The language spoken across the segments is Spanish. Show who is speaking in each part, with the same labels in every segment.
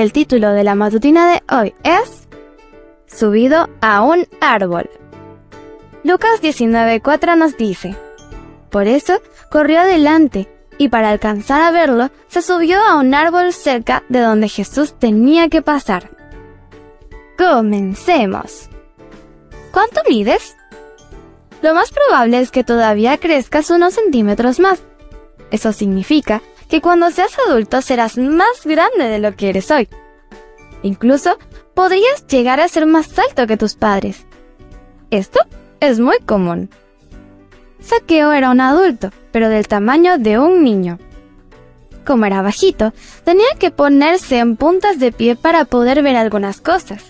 Speaker 1: El título de la matutina de hoy es Subido a un árbol. Lucas 19:4 nos dice, Por eso corrió adelante y para alcanzar a verlo se subió a un árbol cerca de donde Jesús tenía que pasar. Comencemos. ¿Cuánto mides? Lo más probable es que todavía crezcas unos centímetros más. Eso significa que cuando seas adulto serás más grande de lo que eres hoy. Incluso podrías llegar a ser más alto que tus padres. Esto es muy común. Saqueo era un adulto, pero del tamaño de un niño. Como era bajito, tenía que ponerse en puntas de pie para poder ver algunas cosas.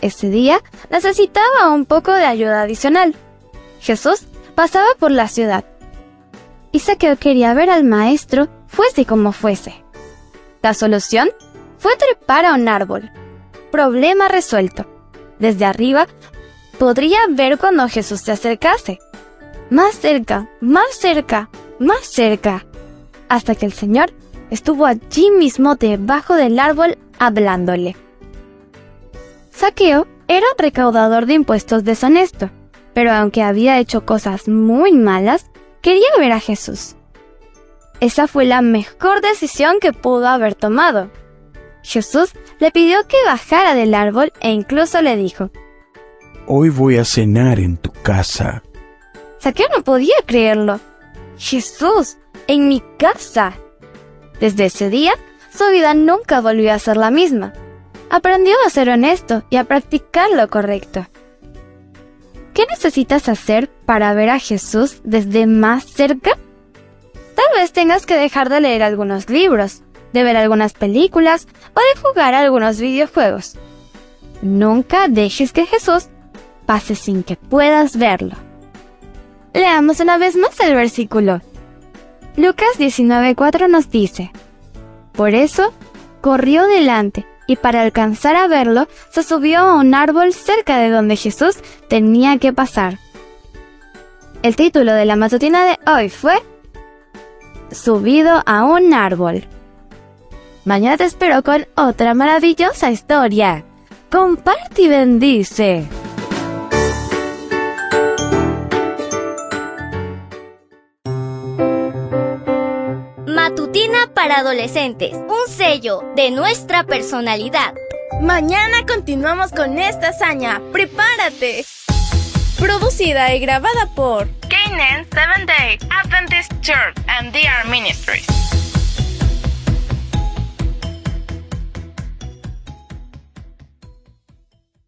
Speaker 1: Ese día necesitaba un poco de ayuda adicional. Jesús pasaba por la ciudad. Y Saqueo quería ver al maestro fuese como fuese. La solución fue trepar a un árbol. Problema resuelto. Desde arriba podría ver cuando Jesús se acercase. Más cerca, más cerca, más cerca. Hasta que el Señor estuvo allí mismo debajo del árbol hablándole. Saqueo era recaudador de impuestos deshonesto, pero aunque había hecho cosas muy malas, quería ver a Jesús. Esa fue la mejor decisión que pudo haber tomado. Jesús le pidió que bajara del árbol e incluso le dijo,
Speaker 2: Hoy voy a cenar en tu casa.
Speaker 1: Saqueo no podía creerlo. Jesús, en mi casa. Desde ese día, su vida nunca volvió a ser la misma. Aprendió a ser honesto y a practicar lo correcto. ¿Qué necesitas hacer para ver a Jesús desde más cerca? Vez tengas que dejar de leer algunos libros, de ver algunas películas o de jugar algunos videojuegos. Nunca dejes que Jesús pase sin que puedas verlo. Leamos una vez más el versículo. Lucas 19:4 nos dice, Por eso corrió delante y para alcanzar a verlo se subió a un árbol cerca de donde Jesús tenía que pasar. El título de la matutina de hoy fue Subido a un árbol. Mañana te espero con otra maravillosa historia. Comparte y bendice.
Speaker 3: Matutina para adolescentes, un sello de nuestra personalidad.
Speaker 4: Mañana continuamos con esta hazaña. ¡Prepárate! Producida y grabada por
Speaker 5: Canaan Seventh Day Adventist Church and DR Ministries.